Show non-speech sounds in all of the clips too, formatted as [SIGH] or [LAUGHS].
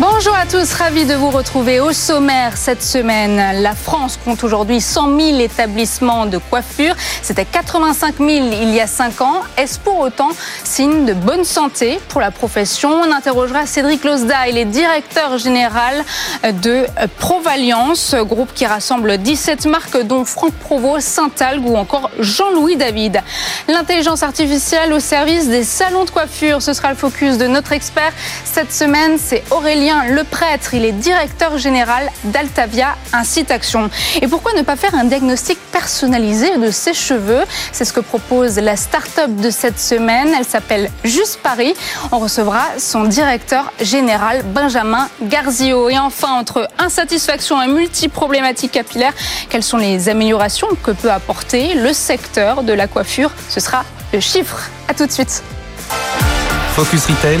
Bonjour à tous, ravi de vous retrouver au sommaire cette semaine. La France compte aujourd'hui 100 000 établissements de coiffure. C'était 85 000 il y a 5 ans. Est-ce pour autant signe de bonne santé pour la profession? On interrogera Cédric Losda, il est directeur général de Provalliance, groupe qui rassemble 17 marques dont Franck Provost, Saint-Algue ou encore Jean-Louis David. L'intelligence artificielle au service des salons de coiffure, ce sera le focus de notre expert. Cette semaine, c'est Aurélien le prêtre, il est directeur général d'Altavia Incite Action. Et pourquoi ne pas faire un diagnostic personnalisé de ses cheveux? C'est ce que propose la start-up de cette semaine. Elle s'appelle Juste Paris. On recevra son directeur général Benjamin Garzio. Et enfin, entre insatisfaction et multi-problématiques capillaires, quelles sont les améliorations que peut apporter le secteur de la coiffure? Ce sera le chiffre. À tout de suite. Focus Retail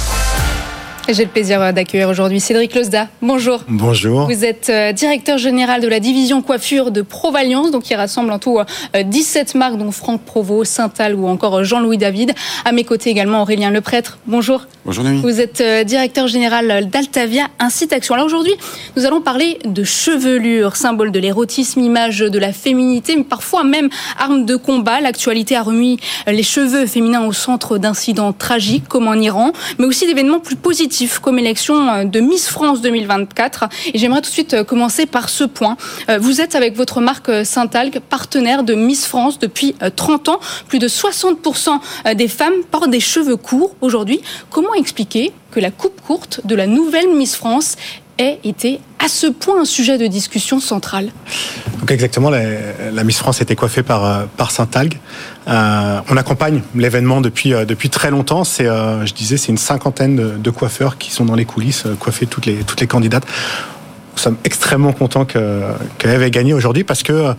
J'ai le plaisir d'accueillir aujourd'hui Cédric Losda. Bonjour. Bonjour. Vous êtes euh, directeur général de la division coiffure de Provalliance, donc qui rassemble en tout 17 euh, marques, dont Franck Provost, Saint-Al ou encore euh, Jean-Louis David. À mes côtés également Aurélien Leprêtre. Bonjour. Bonjour Nuit. Vous êtes directeur général d'Altavia Incite Action. Alors aujourd'hui, nous allons parler de chevelure, symbole de l'érotisme, image de la féminité, mais parfois même arme de combat. L'actualité a remis les cheveux féminins au centre d'incidents tragiques comme en Iran, mais aussi d'événements plus positifs comme élection euh, de Miss France 2024. Et j'aimerais tout de suite euh, commencer par ce point. Euh, vous êtes avec votre marque Saint-Algue partenaire de Miss France depuis 30 ans. Plus de 60% des femmes portent des cheveux courts aujourd'hui. Comment expliquer que la coupe courte de la nouvelle Miss France ait été à ce point un sujet de discussion central Donc exactement, la, Miss France a été coiffée par, euh, par Saint-Algue. Euh, on accompagne l'événement depuis, euh, depuis très longtemps. C'est, je disais, c'est une cinquantaine de, coiffeurs qui sont dans les coulisses, coiffer toutes les, toutes les candidates. Nous sommes extrêmement contents que, qu'elle ait gagné aujourd'hui parce que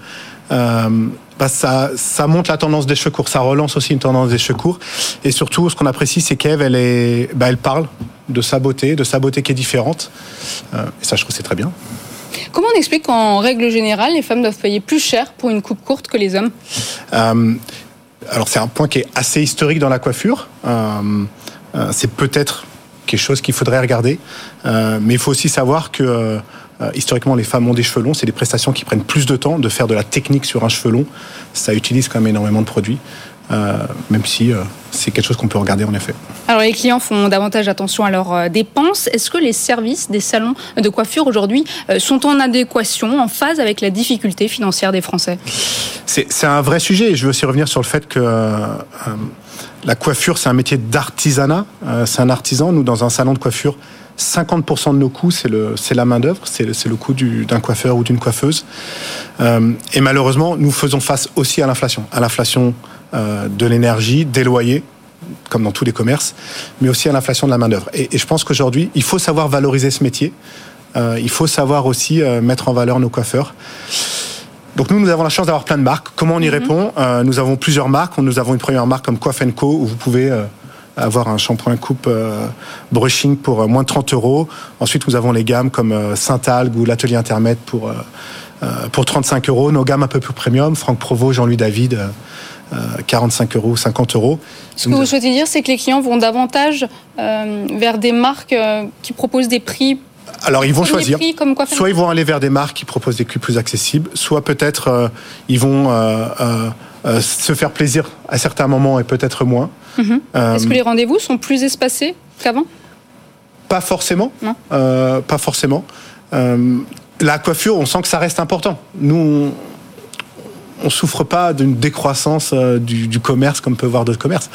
bah, ça, ça montre la tendance des cheveux courts, ça relance aussi une tendance des cheveux courts. Et surtout, ce qu'on apprécie, c'est qu'Eve, elle, est, bah, elle parle de sa beauté, de sa beauté qui est différente. Euh, et ça, je trouve c'est très bien. Comment on explique qu'en règle générale, les femmes doivent payer plus cher pour une coupe courte que les hommes? Euh, Alors c'est un point qui est assez historique dans la coiffure. Euh, c'est peut-être quelque chose qu'il faudrait regarder, mais il faut aussi savoir que historiquement, les femmes ont des cheveux longs. C'est des prestations qui prennent plus de temps de faire de la technique sur un cheveu long. Ça utilise quand même énormément de produits. Euh, même si euh, c'est quelque chose qu'on peut regarder en effet. Alors les clients font davantage attention à leurs euh, dépenses. Est-ce que les services des salons de coiffure aujourd'hui sont en adéquation, en phase avec la difficulté financière des Français? C'est un vrai sujet. Je veux aussi revenir sur le fait que la coiffure, c'est un métier d'artisanat. c'est un artisan. Nous, dans un salon de coiffure, 50% de nos coûts, c'est la main-d'œuvre, c'est le, coût d'un coiffeur ou d'une coiffeuse. et malheureusement, nous faisons face aussi à l'inflation. À l'inflation euh, de l'énergie, des loyers, comme dans tous les commerces, mais aussi à l'inflation de la main-d'œuvre. Et, je pense qu'aujourd'hui, il faut savoir valoriser ce métier. Euh, il faut savoir aussi euh, mettre en valeur nos coiffeurs. Donc nous, nous avons la chance d'avoir plein de marques. Comment on y mhm. répond? Nous avons plusieurs marques. Nous avons une première marque comme Coiffe Co, où vous pouvez avoir un shampoing coupe brushing pour moins de 30 euros. Ensuite, nous avons les gammes comme Saint-Algue ou l'Atelier Intermède pour, pour 35 euros. Nos gammes un peu plus premium, Franck Provo, Jean-Louis David 45 euros, 50 euros. Ce que vous souhaitez dire, c'est que les clients vont davantage euh, vers des marques euh, qui proposent des prix alors ils vont choisir. soit ils vont aller vers des marques qui proposent des prix plus accessibles, soit peut-être euh, ils vont se faire plaisir à certains moments et peut-être moins. Mhm. Est-ce que les rendez-vous sont plus espacés qu'avant? Pas forcément. pas forcément. la coiffure, on sent que ça reste important. Nous, on souffre pas d'une décroissance euh, du, commerce comme peut voir d'autres commerces.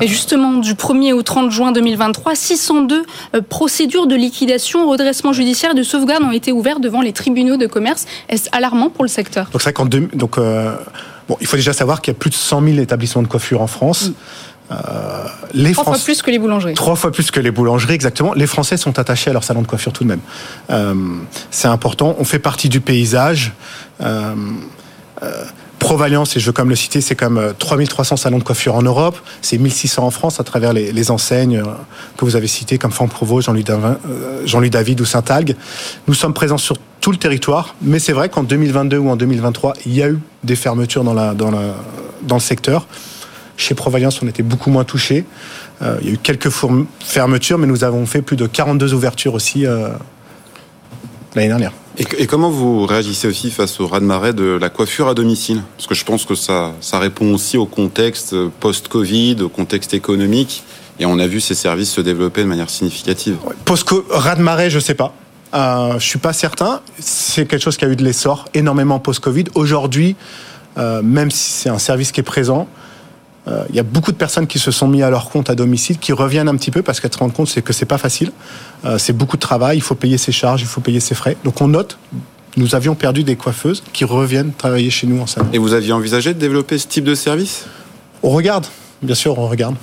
Et justement, du 1er au 30 juin 2023, 602 euh, procédures de liquidation, redressement judiciaire et de sauvegarde ont été ouvertes devant les tribunaux de commerce. Est-ce alarmant pour le secteur? Donc, c'est donc euh, bon, il faut déjà savoir qu'il y a plus de 100 000 établissements de coiffure en France. Les trois fois plus que les boulangeries. Trois fois plus que les boulangeries, exactement. Les Français sont attachés à leur salon de coiffure tout de même. c'est important. On fait partie du paysage. Euh, Provalliance, et je veux comme le citer, c'est comme 3300 salons de coiffure en Europe, c'est 1600 en France à travers les, enseignes euh, que vous avez citées comme Franck Provo, Jean-Louis David, euh, Jean David ou Saint-Algue. Nous sommes présents sur tout le territoire. Mais c'est vrai qu'en 2022 ou en 2023, il y a eu des fermetures dans, la, dans, la, dans le secteur. Chez Provaliance, on était beaucoup moins touchés. Euh, il y a eu quelques fermetures, mais nous avons fait plus de 42 ouvertures aussi euh, l'année dernière. Et, comment vous réagissez aussi face au raz-de-marée de la coiffure à domicile? Parce que je pense que ça, ça répond aussi au contexte post-Covid, au contexte économique. Et on a vu ces services se développer de manière significative. Post-raz-de-marée, je ne sais pas. Euh, je suis pas certain. C'est quelque chose qui a eu de l'essor énormément post-Covid. Aujourd'hui, euh, même si c'est un service qui est présent, euh, il y a beaucoup de personnes qui se sont mis à leur compte à domicile, qui reviennent un petit peu parce qu'elles se rendent compte c'est que c'est pas facile. Euh, c'est beaucoup de travail, il faut payer ses charges, il faut payer ses frais. Donc on note. Nous avions perdu des coiffeuses qui reviennent travailler chez nous en salon. Et vous aviez envisagé de développer ce type de service? On regarde, bien sûr, on regarde.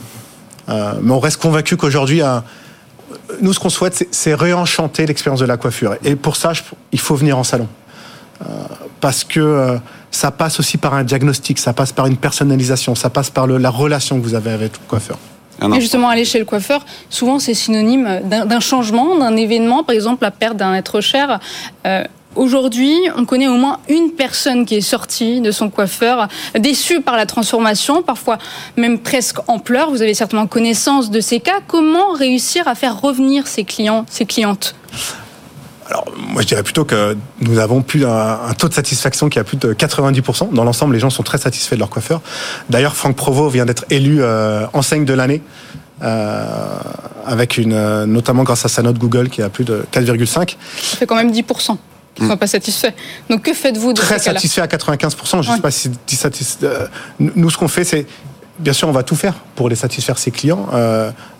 Euh, mais on reste convaincu qu'aujourd'hui, nous, ce qu'on souhaite, c'est réenchanter l'expérience de la coiffure. Et pour ça, il faut venir en salon. Parce que ça passe aussi par un diagnostic, ça passe par une personnalisation, ça passe par la relation que vous avez avec le coiffeur. Et justement, aller chez le coiffeur, souvent c'est synonyme d'un changement, d'un événement, par exemple la perte d'un être cher. Euh, aujourd'hui, on connaît au moins une personne qui est sortie de son coiffeur, déçue par la transformation, parfois même presque en pleurs. Vous avez certainement connaissance de ces cas. Comment réussir à faire revenir ces clients, ces clientes? Alors, moi, je dirais plutôt que nous avons plus un, taux de satisfaction qui a plus de 90%. Dans l'ensemble, les gens sont très satisfaits de leur coiffeur. D'ailleurs, Franck Provo vient d'être élu euh, enseigne de l'année. Euh, avec une, euh, notamment grâce à sa note Google qui a plus de 4,5. Ça fait quand même 10% qui ne sont mm. pas satisfaits. Donc que faites-vous de Très satisfait à 95%. Je ne sais pas si satisfait. Nous, ce qu'on fait, c'est bien sûr, on va tout faire pour les satisfaire ses clients.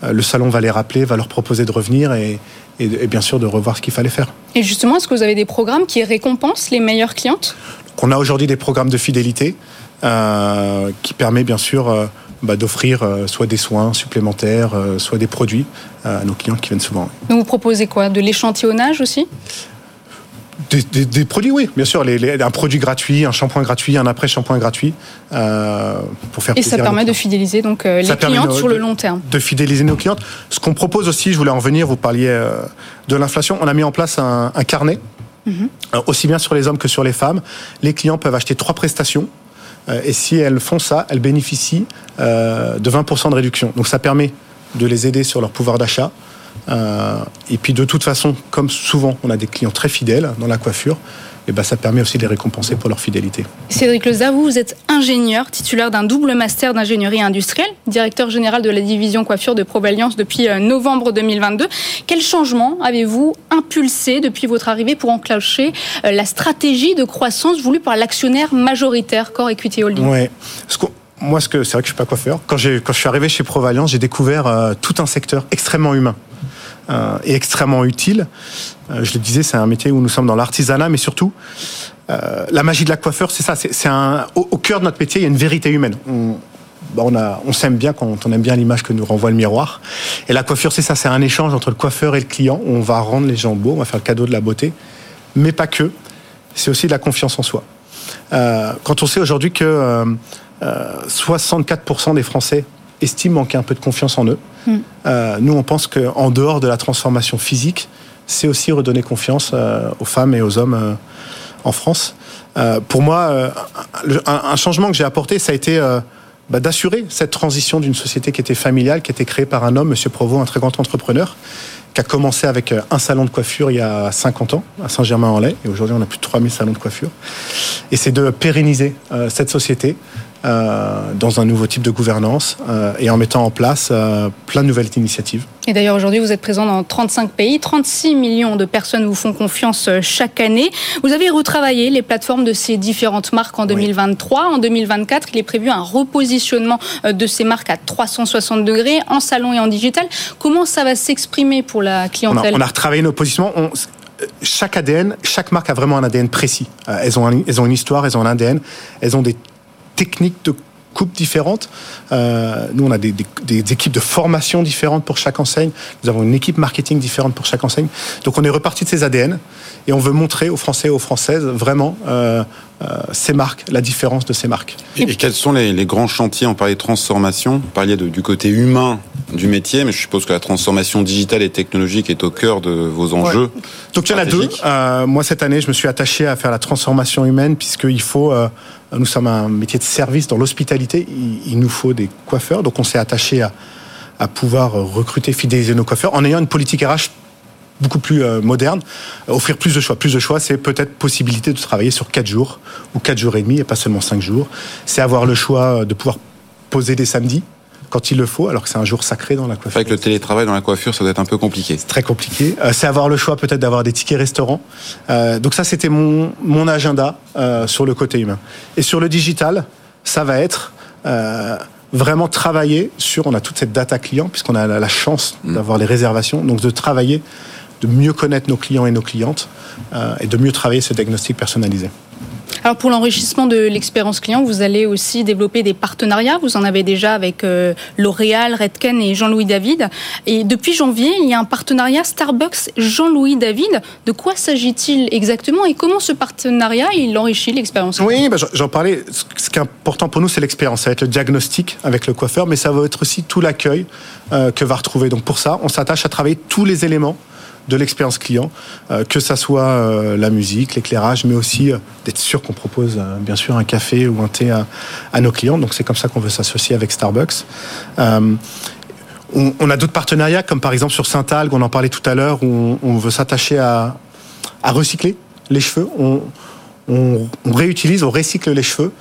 le salon va les rappeler, va leur proposer de revenir et, et, bien sûr de revoir ce qu'il fallait faire. Et justement, est-ce que vous avez des programmes qui récompensent les meilleures clientes? On a aujourd'hui des programmes de fidélité euh, qui permet bien sûr euh, bah, d'offrir euh, soit des soins supplémentaires, soit des produits à nos clients qui viennent souvent. Donc vous proposez quoi? De l'échantillonnage aussi? Des, produits, oui, bien sûr. un produit gratuit, un shampoing gratuit, un après-shampoing gratuit. Euh, pour faire Et ça permet de fidéliser donc, euh, les clientes sur le long terme. De fidéliser nos clientes. Ce qu'on propose aussi, je voulais en venir, vous parliez euh, de l'inflation. On a mis en place un, carnet, mhm. aussi bien sur les hommes que sur les femmes. Les clients peuvent acheter trois prestations. et si elles font ça, elles bénéficient de 20% de réduction. Donc ça permet de les aider sur leur pouvoir d'achat. Euh, et puis de toute façon, comme souvent, on a des clients très fidèles dans la coiffure. Et ben, ça permet aussi de les récompenser pour leur fidélité. Cédric Leza, vous, vous êtes ingénieur, titulaire d'un double master d'ingénierie industrielle, directeur général de la division coiffure de Provalliance depuis euh, novembre 2022. Quel changement avez-vous impulsé depuis votre arrivée pour enclencher euh, la stratégie de croissance voulue par l'actionnaire majoritaire Core Equity Holding? Ouais. Moi, c'est vrai que je suis pas coiffeur. Quand, quand je suis arrivé chez Provalliance, j'ai découvert tout un secteur extrêmement humain. Euh, et extrêmement utile. Euh, je le disais, c'est un métier où nous sommes dans l'artisanat, mais surtout, euh, la magie de la coiffeur, c'est ça. C'est au, cœur de notre métier, il y a une vérité humaine. Bah, on s'aime bien quand on aime bien l'image que nous renvoie le miroir. Et la coiffure, c'est ça, c'est un échange entre le coiffeur et le client. On va rendre les gens beaux, on va faire le cadeau de la beauté, mais pas que. C'est aussi de la confiance en soi. quand on sait aujourd'hui que 64% des Français estiment manquer un peu de confiance en eux. Euh, nous, on pense qu'en dehors de la transformation physique, c'est aussi redonner confiance euh, aux femmes et aux hommes euh, en France. pour moi, un, changement que j'ai apporté, ça a été bah, d'assurer cette transition d'une société qui était familiale, qui était créée par un homme, Monsieur Provo, un très grand entrepreneur, qui a commencé avec un salon de coiffure il y a 50 ans à Saint-Germain-en-Laye, et aujourd'hui on a plus de 3000 salons de coiffure. Et c'est de pérenniser cette société euh, dans un nouveau type de gouvernance euh, et en mettant en place euh, plein de nouvelles initiatives. Et d'ailleurs, aujourd'hui, vous êtes présent dans 35 pays, 36 millions de personnes vous font confiance chaque année. Vous avez retravaillé les plateformes de ces différentes marques en 2023. En 2024, il est prévu un repositionnement de ces marques à 360 degrés en salon et en digital. Comment ça va s'exprimer pour la clientèle? on a, retravaillé nos positionnements. chaque ADN, chaque marque a vraiment un ADN précis. Elles ont, elles ont une histoire, elles ont un ADN, elles ont des techniques de coupe différentes. Euh, nous, on a des, équipes de formation différentes pour chaque enseigne. Nous avons une équipe marketing différente pour chaque enseigne. Donc, on est reparti de ces ADN et on veut montrer aux Français et aux Françaises vraiment euh, euh, ces marques, la différence de ces marques. Et, quels sont les, grands chantiers? On parlait de transformation, on parlait du côté humain du métier, mais je suppose que la transformation digitale et technologique est au cœur de vos enjeux. Donc il y en a deux. Moi cette année, je me suis attaché à faire la transformation humaine puisqu'il faut. Euh, nous sommes un métier de service dans l'hospitalité. Il, nous faut des coiffeurs, donc on s'est attaché à, pouvoir recruter, fidéliser nos coiffeurs en ayant une politique RH beaucoup plus euh, moderne, offrir plus de choix. Plus de choix, c'est peut-être possibilité de travailler sur 4 jours ou 4 jours et demi et pas seulement 5 jours. C'est avoir le choix de pouvoir poser des samedis quand il le faut, alors que c'est un jour sacré dans la coiffure. Avec le télétravail dans la coiffure, ça doit être un peu compliqué. C'est très compliqué. Euh, c'est avoir le choix peut-être d'avoir des tickets restaurants. Euh, donc ça, c'était mon, mon agenda euh, sur le côté humain. Et sur le digital, ça va être vraiment travailler sur, on a toute cette data client, puisqu'on a la chance mm. d'avoir les réservations, donc de travailler, de mieux connaître nos clients et nos clientes, et de mieux travailler ce diagnostic personnalisé. Alors pour l'enrichissement de l'expérience client, vous allez aussi développer des partenariats. Vous en avez déjà avec euh, L'Oréal, Redken et Jean-Louis David. Et depuis janvier, il y a un partenariat Starbucks Jean-Louis David. De quoi s'agit-il exactement et comment ce partenariat il enrichit l'expérience Oui, bah, j'en parlais. Ce qui est important pour nous, c'est l'expérience. Ça va être le diagnostic avec le coiffeur, mais ça va être aussi tout l'accueil euh, que va retrouver. Donc pour ça, on s'attache à travailler tous les éléments de l'expérience client, euh, que ça soit euh, la musique, l'éclairage, mais aussi euh, d'être sûr qu'on propose bien sûr un café ou un thé à, nos clients. Donc c'est comme ça qu'on veut s'associer avec Starbucks. On, a d'autres partenariats, comme par exemple sur Saint-Algue, on en parlait tout à l'heure, où on, veut s'attacher à, recycler les cheveux. On, réutilise, on recycle les cheveux,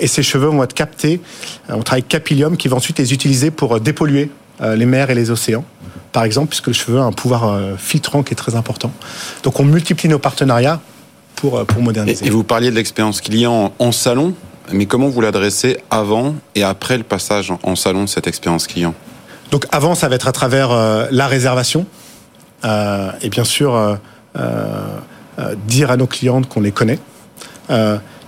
et ces cheveux vont être captés. on travaille avec Capilium, qui va ensuite les utiliser pour dépolluer les mers et les océans par exemple, puisque le cheveu a un pouvoir euh, filtrant qui est très important. Donc on multiplie nos partenariats pour, euh, pour moderniser. Et vous parliez de l'expérience client en salon, mais comment vous l'adressez avant et après le passage en salon de cette expérience client? Donc avant, ça va être à travers euh, la réservation et bien sûr dire à nos clientes qu'on les connaît.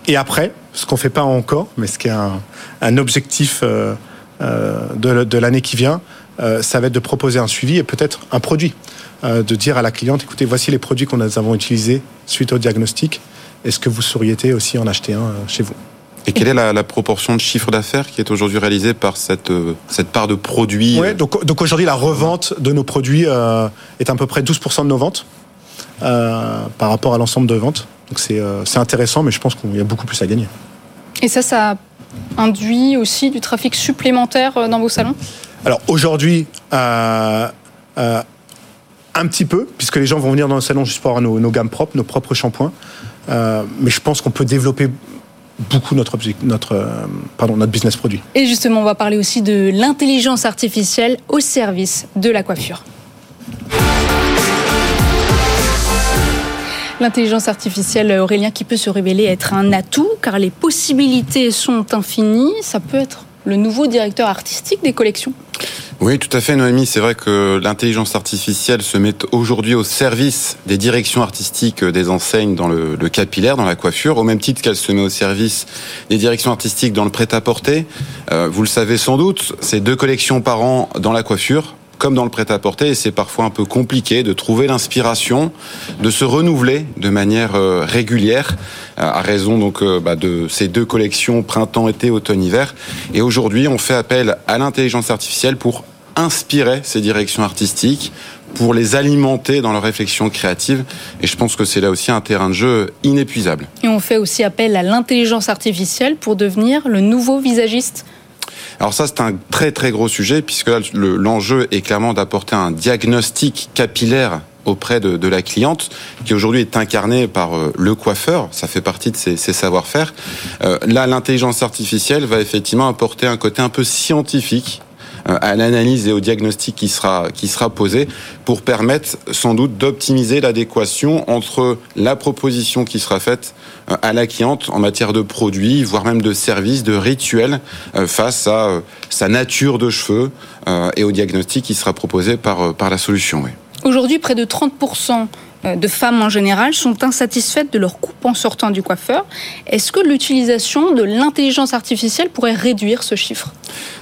et après, ce qu'on ne fait pas encore, mais ce qui est un, un objectif de, de l'année qui vient, euh, ça va être de proposer un suivi et peut-être un produit. Euh, de dire à la cliente, écoutez, voici les produits qu'on nous avons utilisés suite au diagnostic. Est-ce que vous sauriez aussi en acheter un euh, chez vous? Et quelle est la, proportion de chiffre d'affaires qui est aujourd'hui réalisée par cette, cette part de produits Oui, donc, donc aujourd'hui, la revente de nos produits est à peu près 12% de nos ventes par rapport à l'ensemble de ventes. Donc c'est intéressant, mais je pense qu'il y a beaucoup plus à gagner. Et ça, ça induit aussi du trafic supplémentaire dans vos salons? Alors aujourd'hui, euh, euh, un petit peu, puisque les gens vont venir dans le salon juste pour avoir nos, gammes propres, nos propres shampoings. Euh, mais je pense qu'on peut développer beaucoup notre, notre, pardon, notre business produit. Et justement, on va parler aussi de l'intelligence artificielle au service de la coiffure. L'intelligence artificielle, Aurélien, qui peut se révéler être un atout, car les possibilités sont infinies. Ça peut être le nouveau directeur artistique des collections. Oui, tout à fait, Noémie. C'est vrai que l'intelligence artificielle se met aujourd'hui au service des directions artistiques des enseignes dans le, capillaire, dans la coiffure, au même titre qu'elle se met au service des directions artistiques dans le prêt-à-porter. Euh, vous le savez sans doute, c'est deux collections par an dans la coiffure comme dans le prêt-à-porter, c'est parfois un peu compliqué de trouver l'inspiration, de se renouveler de manière euh, régulière, euh, à raison donc euh, bah, de ces deux collections printemps-été, automne-hiver. Et aujourd'hui, on fait appel à l'intelligence artificielle pour inspirer ces directions artistiques, pour les alimenter dans leur réflexion créative. Et je pense que c'est là aussi un terrain de jeu inépuisable. Et on fait aussi appel à l'intelligence artificielle pour devenir le nouveau visagiste alors ça, c'est un très très gros sujet puisque l'enjeu est clairement d'apporter un diagnostic capillaire auprès de, la cliente, qui aujourd'hui est incarné par euh, le coiffeur, ça fait partie de ses, savoir-faire. Euh, là, l'intelligence artificielle va effectivement apporter un côté un peu scientifique à l'analyse et au diagnostic qui sera qui sera posé pour permettre sans doute d'optimiser l'adéquation entre la proposition qui sera faite euh, à la cliente en matière de produits, voire même de services, de rituels euh, face à sa nature de cheveux et au diagnostic qui sera proposé par par la solution. Aujourd'hui, près de 30 euh, de femmes en général sont insatisfaites de leur coupe en sortant du coiffeur. Est-ce que l'utilisation de l'intelligence artificielle pourrait réduire ce chiffre?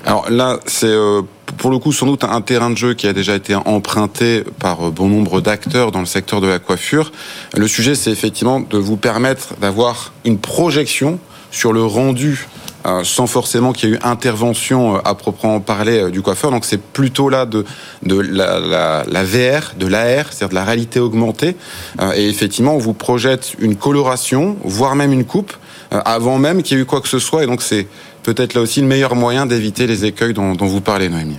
Alors là, c'est euh, pour le coup sans doute un terrain de jeu qui a déjà été emprunté par euh, bon nombre d'acteurs dans le secteur de la coiffure. Le sujet, c'est effectivement de vous permettre d'avoir une projection sur le rendu euh, sans forcément qu'il y ait eu intervention euh, à proprement parler euh, du coiffeur. Donc c'est plutôt là de, la, la VR, de l'AR, c'est-à-dire de la réalité augmentée. et effectivement, on vous projette une coloration, voire même une coupe, avant même qu'il y ait eu quoi que ce soit. Et donc c'est peut-être là aussi le meilleur moyen d'éviter les écueils dont, dont vous parlez, Noémie.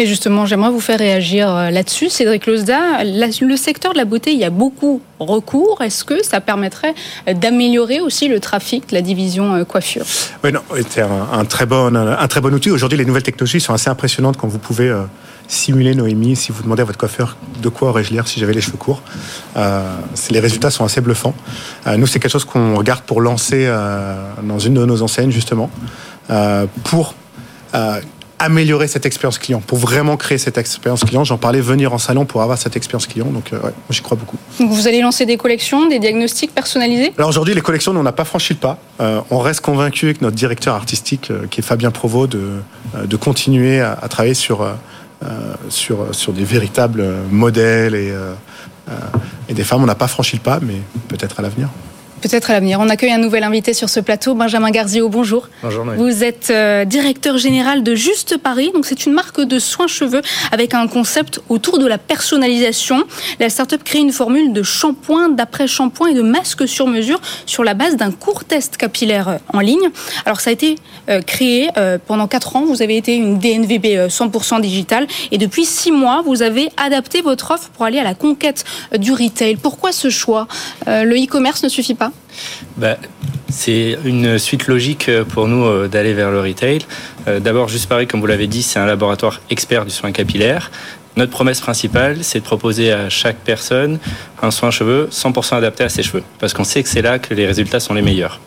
Et justement, j'aimerais vous faire réagir euh, là-dessus. Cédric Lozda, le secteur de la beauté, il y a beaucoup recours. Est-ce que ça permettrait euh, d'améliorer aussi le trafic, la division euh, coiffure? Oui, non, c'est un, très bon, un très bon outil. Aujourd'hui, les nouvelles technologies sont assez impressionnantes quand vous pouvez simuler Noémie. Si vous demandez à votre coiffeur de quoi aurais-je l'air si j'avais les cheveux courts, les résultats sont assez bluffants. nous, c'est quelque chose qu'on regarde pour lancer dans une de nos enseignes, justement, pour améliorer cette expérience client, pour vraiment créer cette expérience client. J'en parlais, venir en salon pour avoir cette expérience client. Donc, euh, ouais, j'y crois beaucoup. vous allez lancer des collections, des diagnostics personnalisés? Alors aujourd'hui, les collections, on n'a pas franchi le pas. Euh, on reste convaincu avec notre directeur artistique, euh, qui est Fabien Provost, de, de continuer à, travailler sur, sur, sur des véritables modèles et, et des femmes. On n'a pas franchi le pas, mais peut-être à l'avenir. Peut-être à l'avenir. On accueille un nouvel invité sur ce plateau, Benjamin Garzio. Bonjour. Bonjour. Vous êtes euh, directeur général de Juste Paris. Donc c'est une marque de soins cheveux avec un concept autour de la personnalisation. La start-up crée une formule de shampoing, d'après-shampoing et de masque sur mesure sur la base d'un court test capillaire euh, en ligne. Alors ça a été euh, créé pendant 4 ans. Vous avez été une DNVB 100% digitale et depuis 6 mois, vous avez adapté votre offre pour aller à la conquête du retail. Pourquoi ce choix? Le e-commerce ne suffit pas? Bah, c'est une suite logique pour nous euh, d'aller vers le retail. Euh, d'abord, juste pareil, comme vous l'avez dit, c'est un laboratoire expert du soin capillaire. Notre promesse principale, c'est de proposer à chaque personne un soin cheveux 100% adapté à ses cheveux, parce qu'on sait que c'est là que les résultats sont les meilleurs.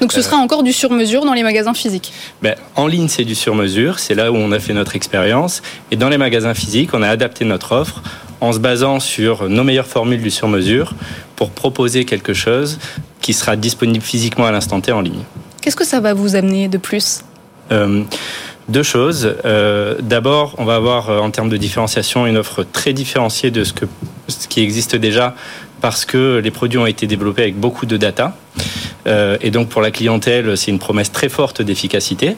Donc ce sera encore du sur-mesure dans les magasins physiques? Ben, En ligne, c'est du sur-mesure, c'est là où on a fait notre expérience, et dans les magasins physiques, on a adapté notre offre en se basant sur nos meilleures formules du sur-mesure pour proposer quelque chose qui sera disponible physiquement à l'instant T en ligne. Qu'est-ce que ça va vous amener de plus? Euh, deux choses. Euh, d'abord, on va avoir euh, en termes de différenciation une offre très différenciée de ce, que, ce qui existe déjà parce que les produits ont été développés avec beaucoup de data. et donc pour la clientèle, c'est une promesse très forte d'efficacité.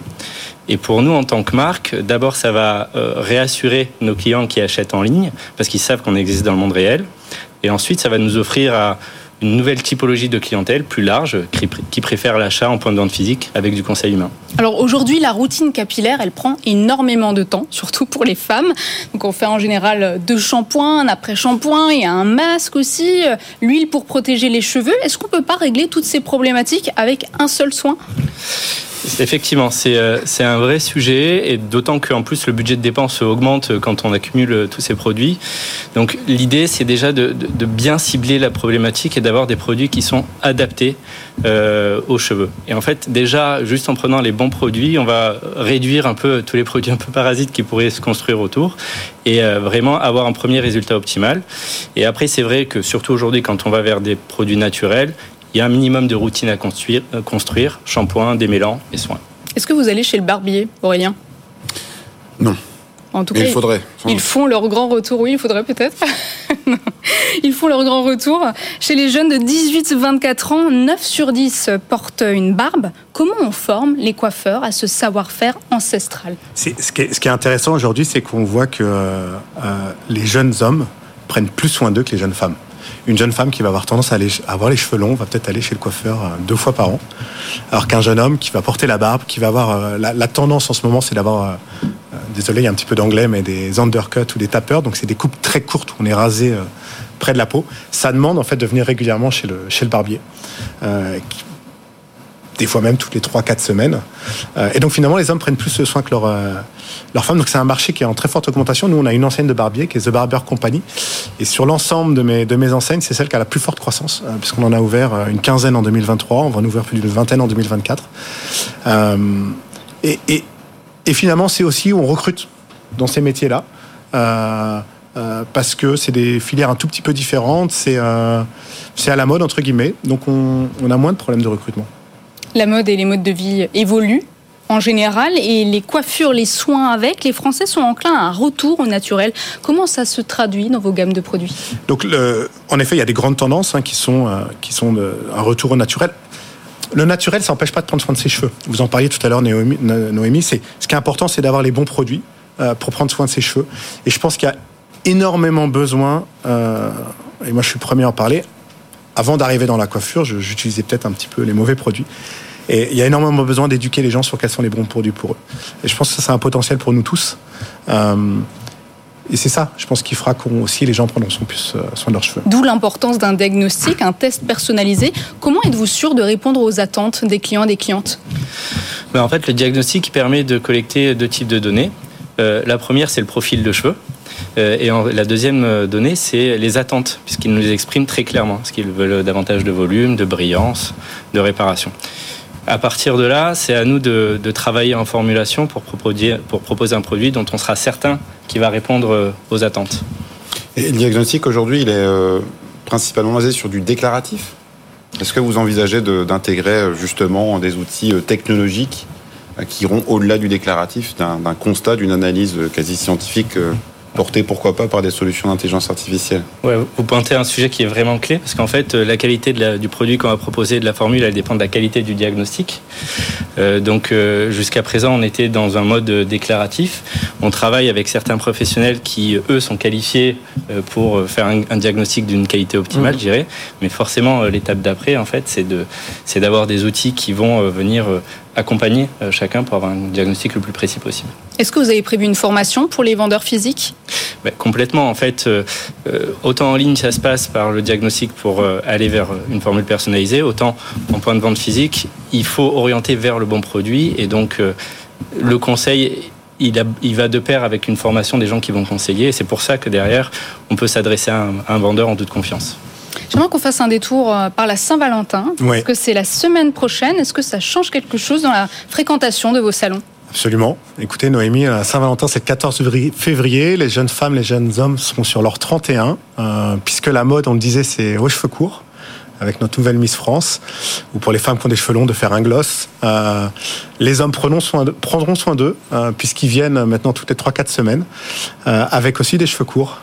Et pour nous, en tant que marque, d'abord, ça va réassurer nos clients qui achètent en ligne parce qu'ils savent qu'on existe dans le monde réel. Et ensuite, ça va nous offrir à une nouvelle typologie de clientèle plus large qui préfère l'achat en point de vente physique avec du conseil humain. Alors aujourd'hui, la routine capillaire, elle prend énormément de temps, [LAUGHS] surtout pour les femmes. Donc on fait en général deux shampoings, un après-shampoing, il y a un masque aussi, l'huile pour protéger les cheveux. Est-ce qu'on peut pas régler toutes ces problématiques avec un seul soin? Effectivement, euh, c'est un vrai sujet et d'autant qu'en plus le budget de dépenses augmente quand on accumule tous ces produits. Donc l'idée, c'est déjà de, bien cibler la problématique et d'avoir des produits qui sont adaptés euh, aux cheveux. Et en fait, déjà, juste en prenant les bons produits, on va réduire un peu tous les produits un peu parasites qui pourraient se construire autour et euh, vraiment avoir un premier résultat optimal. Et après, c'est vrai que surtout aujourd'hui, quand on va vers des produits naturels, il y a un minimum de routine à construire, euh, construire shampoing, démêlant et soins. Est-ce que vous allez chez le barbier, Aurélien? Non. En tout cas, il faudrait. Ils font leur grand retour. Oui, il faudrait peut-être. [LAUGHS] ils font leur grand retour. Chez les jeunes de 18-24 ans, 9 sur 10 portent une barbe. Comment on forme les coiffeurs à ce savoir-faire ancestral? Ce, qui est, ce qui est intéressant aujourd'hui, c'est qu'on voit que euh, les jeunes hommes prennent plus soin d'eux que les jeunes femmes une jeune femme qui va avoir tendance à, aller, avoir les cheveux longs va peut-être aller chez le coiffeur euh, deux fois par an. Alors qu'un jeune homme qui va porter la barbe, qui va avoir euh, la, tendance en ce moment, c'est d'avoir, euh, désolé, il y a un petit peu d'anglais, mais des undercuts ou des tapeurs. Donc c'est des coupes très courtes où on est rasé près de la peau. Ça demande en fait de venir régulièrement chez le, chez le barbier des fois même toutes les 3-4 semaines. Euh, et donc finalement, les hommes prennent plus soin que leurs euh, femmes. Donc c'est un marché qui est en très forte augmentation. Nous, on a une enseigne de barbier qui est The Barber Company. Et sur l'ensemble de mes, de mes enseignes, c'est celle qui a la plus forte croissance, euh, puisqu'on en a ouvert une quinzaine en 2023, on va en ouvrir plus d'une vingtaine en 2024. Et, et, et, finalement, c'est aussi où on recrute dans ces métiers-là. parce que c'est des filières un tout petit peu différentes, c'est c'est à la mode entre guillemets, donc on, on a moins de problèmes de recrutement la mode et les modes de vie évoluent en général et les coiffures, les soins avec, les Français sont enclins à un retour au naturel. Comment ça se traduit dans vos gammes de produits? Donc, en effet, il y a des grandes tendances hein, qui sont, euh, qui sont un retour au naturel. Le naturel, ça n'empêche pas de prendre soin de ses cheveux. Vous en parliez tout à l'heure, Noémie. C'est ce qui est important, c'est d'avoir les bons produits pour prendre soin de ses cheveux. Et je pense qu'il y a énormément besoin. et moi, je suis le premier à en parler. Avant d'arriver dans la coiffure, j'utilisais peut-être un petit peu les mauvais produits. Et il y a énormément besoin d'éduquer les gens sur quels sont les bons produits pour eux. Et je pense que ça, c'est un potentiel pour nous tous. Euh, et c'est ça, je pense, qu'il fera qu'aussi les gens prendront plus euh, soin de leurs cheveux. D'où l'importance d'un diagnostic, un test personnalisé. Comment êtes-vous sûr de répondre aux attentes des clients et des clientes? Ben, En fait, le diagnostic permet de collecter deux types de données. Euh, la première, c'est le profil de cheveux. et la deuxième donnée, c'est les attentes, puisqu'ils nous expriment très clairement ce qu'ils veulent davantage de volume, de brillance, de réparation. À partir de là, c'est à nous de, travailler en formulation pour proposer, un produit dont on sera certain qu'il va répondre euh, aux attentes. Et le diagnostic aujourd'hui, il est euh, principalement basé sur du déclaratif? Est-ce que vous envisagez d'intégrer euh, justement des outils technologiques qui iront au-delà du déclaratif, d'un constat, d'une analyse quasi scientifique porté pourquoi pas par des solutions d'intelligence artificielle. Ouais, vous pointez un sujet qui est vraiment clé parce qu'en fait la qualité du produit qu'on va proposer, de la formule, elle dépend de la qualité du diagnostic. Euh, donc euh, jusqu'à présent on était dans un mode déclaratif. On travaille avec certains professionnels qui eux sont qualifiés euh, pour faire un, diagnostic d'une qualité optimale, mmh. je dirais. Mais forcément l'étape d'après en fait c'est de c'est d'avoir des outils qui vont venir accompagner euh, chacun pour avoir un diagnostic le plus précis possible. Est-ce que vous avez prévu une formation pour les vendeurs physiques? Ben, Complètement. En fait, euh, euh, autant en ligne, ça se passe par le diagnostic pour aller vers une formule personnalisée, autant en point de vente physique, il faut orienter vers le bon produit. Et donc, le conseil il, il, va de pair avec une formation des gens qui vont conseiller. Et c'est pour ça que derrière, on peut s'adresser à, à un vendeur en toute confiance. J'aimerais qu'on fasse un détour euh, par la Saint-Valentin, parce que c'est la semaine prochaine. Est-ce que ça change quelque chose dans la fréquentation de vos salons? Absolument. Écoutez, Noémie, la Saint-Valentin, c'est le 14 février. Les jeunes femmes, les jeunes hommes seront sur leur 31, euh, puisque la mode, on le disait, c'est aux cheveux courts avec notre nouvelle Miss France, ou pour les femmes qui ont des cheveux longs, de faire un gloss. Euh, les hommes soin prendront soin d'eux, puisqu'ils viennent maintenant toutes les 3-4 semaines, avec aussi des cheveux courts.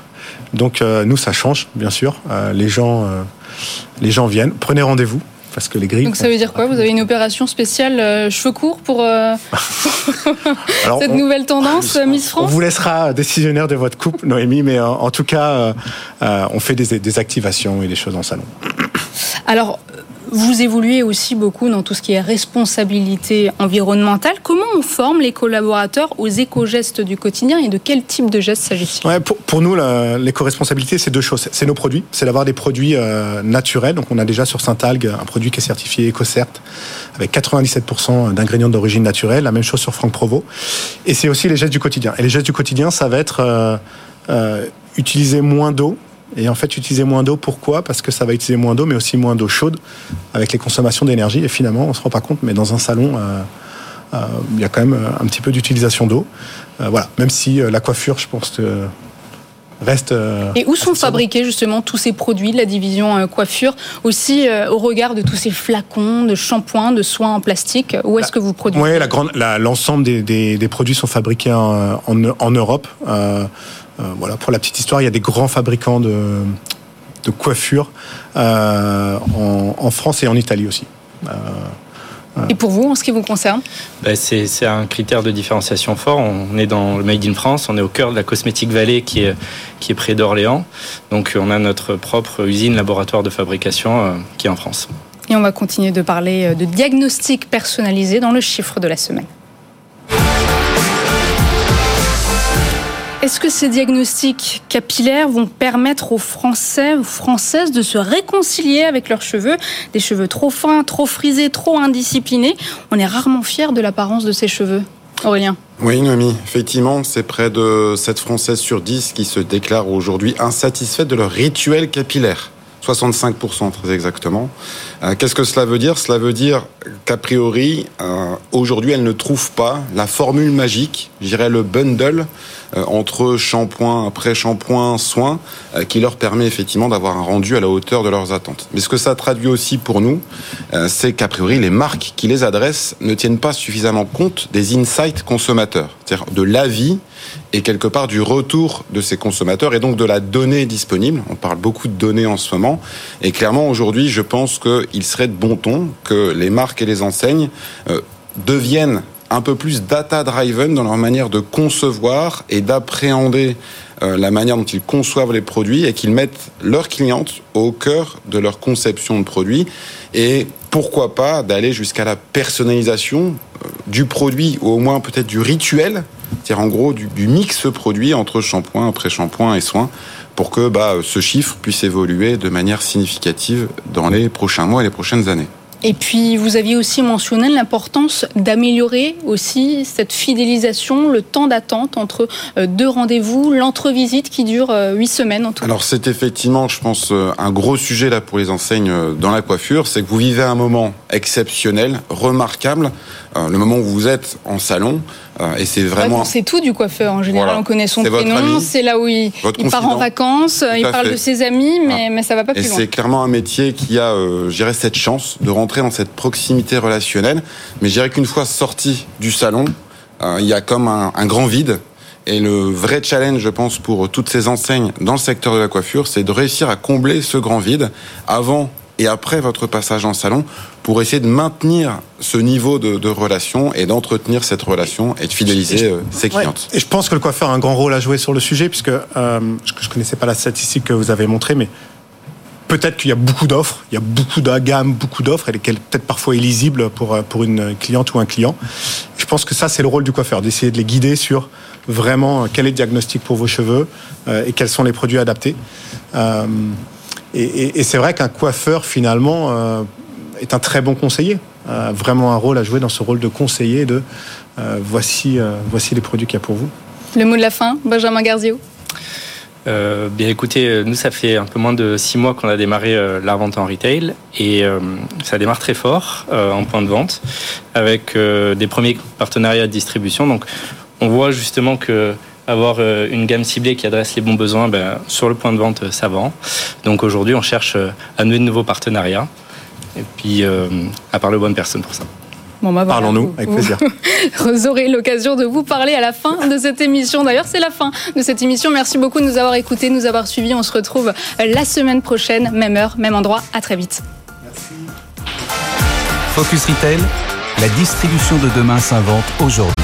Donc euh, nous, ça change, bien sûr. Euh, les, gens, euh, les gens viennent. Prenez rendez-vous. Parce que les grilles. Donc ça veut dire quoi Vous avez une opération spéciale cheveux courts pour [LAUGHS] cette nouvelle tendance, Miss France On vous laissera décisionnaire de votre couple, Noémie, mais en, tout cas, on fait des, des activations et des choses en salon. Alors, vous évoluez aussi beaucoup dans tout ce qui est responsabilité environnementale. Comment on forme les collaborateurs aux éco-gestes du quotidien et de quel type de gestes s'agit-il? Pour, nous, l'éco-responsabilité, c'est deux choses. C'est nos produits. C'est d'avoir des produits euh, naturels. Donc, on a déjà sur Saint-Algue un produit qui est certifié EcoCert avec 97% d'ingrédients d'origine naturelle. La même chose sur Franck Provo. Et c'est aussi les gestes du quotidien. Et les gestes du quotidien, ça va être euh, euh, utiliser moins d'eau et en fait, utiliser moins d'eau, pourquoi? Parce que ça va utiliser moins d'eau, mais aussi moins d'eau chaude avec les consommations d'énergie. Et finalement, on ne se rend pas compte, mais dans un salon, euh, euh, il y a quand même euh, un petit peu d'utilisation d'eau. voilà, même si la coiffure, je pense, reste. Et où sont fabriqués justement tous ces produits de la division coiffure? Aussi au regard de tous ces flacons de shampoings, de soins en plastique, où est-ce que vous produisez? Oui, l'ensemble des, produits sont fabriqués en, en Europe. Euh, voilà, pour la petite histoire, il y a des grands fabricants de, de coiffure euh, en, France et en Italie aussi. Euh, et pour vous, en ce qui vous concerne? Ben, C'est un critère de différenciation fort. On est dans le Made in France, on est au cœur de la Cosmétique Vallée qui est, qui est près d'Orléans. Donc on a notre propre usine, laboratoire de fabrication qui est en France. Et on va continuer de parler de diagnostic personnalisé dans le chiffre de la semaine. Est-ce que ces diagnostics capillaires vont permettre aux Français ou Françaises de se réconcilier avec leurs cheveux? Des cheveux trop fins, trop frisés, trop indisciplinés. On est rarement fier de l'apparence de ces cheveux. Aurélien Oui, Noémie, effectivement, c'est près de 7 Françaises sur 10 qui se déclarent aujourd'hui insatisfaites de leur rituel capillaire. 65% très exactement. Euh, qu'est-ce que cela veut dire? Cela veut dire qu'a priori, euh, aujourd'hui, elles ne trouvent pas la formule magique, je dirais le bundle euh, entre shampoing, après-shampoing, soins, euh, qui leur permet effectivement d'avoir un rendu à la hauteur de leurs attentes. Mais ce que ça traduit aussi pour nous, euh, c'est qu'a priori, les marques qui les adressent ne tiennent pas suffisamment compte des insights consommateurs, c'est-à-dire de l'avis et quelque part du retour de ces consommateurs et donc de la donnée disponible. On parle beaucoup de données en ce moment et clairement aujourd'hui, je pense qu'il serait de bon ton que les marques et les enseignes euh, deviennent un peu plus data-driven dans leur manière de concevoir et d'appréhender euh, la manière dont ils conçoivent les produits et qu'ils mettent leurs clientes au cœur de leur conception de produits et pourquoi pas d'aller jusqu'à la personnalisation euh, du produit ou au moins peut-être du rituel, c'est-à-dire en gros du, du mix produit entre shampoing, après-shampoing et soins pour que bah, ce chiffre puisse évoluer de manière significative dans les prochains mois et les prochaines années. Et puis, vous aviez aussi mentionné l'importance d'améliorer aussi cette fidélisation, le temps d'attente entre euh, deux rendez-vous, l'entrevisite qui dure euh, huit semaines en tout. Alors, c'est effectivement, je pense, euh, un gros sujet là pour les enseignes dans la coiffure, c'est que vous vivez un moment exceptionnel, remarquable, le moment où vous êtes en salon, et c'est vraiment. c'est tout du coffeur en général. On connaît son prénom, c'est là où il, part en vacances, il parle de ses amis, mais, mais ça va pas plus loin. C'est clairement un métier qui a, euh, cette chance de rentrer dans cette proximité relationnelle. Mais je dirais qu'une fois sorti du salon, euh, il y a comme un, un grand vide. Et le vrai challenge, je pense, pour toutes ces enseignes dans le secteur de la coiffure, c'est de réussir à combler ce grand vide avant et après votre passage en salon pour essayer de maintenir ce niveau de, relation et d'entretenir cette relation et de fidéliser euh, ses clientes. Et je pense que le coiffeur a un grand rôle à jouer sur le sujet, puisque euh, je ne connaissais pas la statistique que vous avez montrée, mais peut-être qu'il y a beaucoup d'offres, il y a beaucoup de gamme, beaucoup d'offres, et qu'elle peut-être parfois illisible pour, euh, pour une cliente ou un client. Je pense que ça, c'est le rôle du coiffeur, d'essayer de les guider sur vraiment quel est le diagnostic pour vos cheveux et quels sont les produits adaptés. Et, c'est vrai qu'un coiffeur, finalement, euh, est un très bon conseiller. A vraiment un rôle à jouer dans ce rôle de conseiller de euh, voici, euh, voici les produits qu'il y a pour vous. Le mot de la fin, Benjamin Garzio bien écoutez, nous ça fait un peu moins de six mois qu'on a démarré la vente en retail et ça démarre très fort en point de vente avec des premiers partenariats de distribution. Donc on voit justement que avoir euh, une gamme ciblée qui adresse les bons besoins, ben, sur le point de vente, ça vend. Donc aujourd'hui, on cherche euh, à nouer de nouveaux partenariats et puis euh, à parler aux bonnes personnes pour ça. Bon, bah, Parlons-nous, avec plaisir. [LAUGHS] Vous aurez l'occasion de vous parler à la fin de cette émission. D'ailleurs, c'est la fin de cette émission. Merci beaucoup de nous avoir écoutés, de nous avoir suivis. On se retrouve la semaine prochaine, même heure, même endroit. À très vite. Merci. Focus Retail, la distribution de demain s'invente aujourd'hui.